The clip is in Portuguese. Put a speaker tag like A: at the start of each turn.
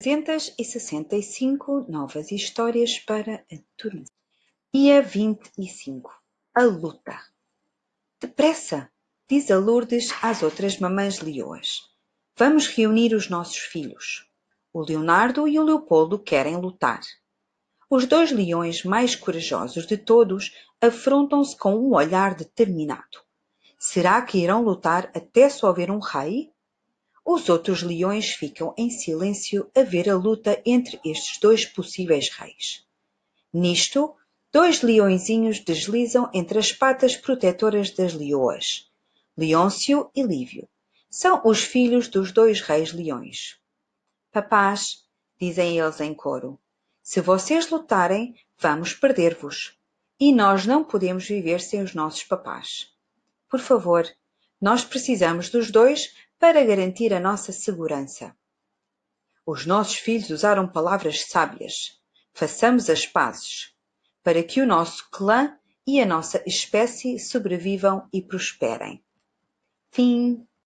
A: 365 novas histórias para adormecer. Dia 25. A luta. Depressa, diz a Lourdes às outras mamães leoas. Vamos reunir os nossos filhos. O Leonardo e o Leopoldo querem lutar. Os dois leões mais corajosos de todos afrontam-se com um olhar determinado. Será que irão lutar até só haver um rei? Os outros leões ficam em silêncio a ver a luta entre estes dois possíveis reis. Nisto, dois leõezinhos deslizam entre as patas protetoras das leoas. Leôncio e Lívio. São os filhos dos dois reis leões. Papás, dizem eles em coro, se vocês lutarem, vamos perder-vos. E nós não podemos viver sem os nossos papás. Por favor, nós precisamos dos dois para garantir a nossa segurança. Os nossos filhos usaram palavras sábias. Façamos as pazes, para que o nosso clã e a nossa espécie sobrevivam e prosperem. Fim.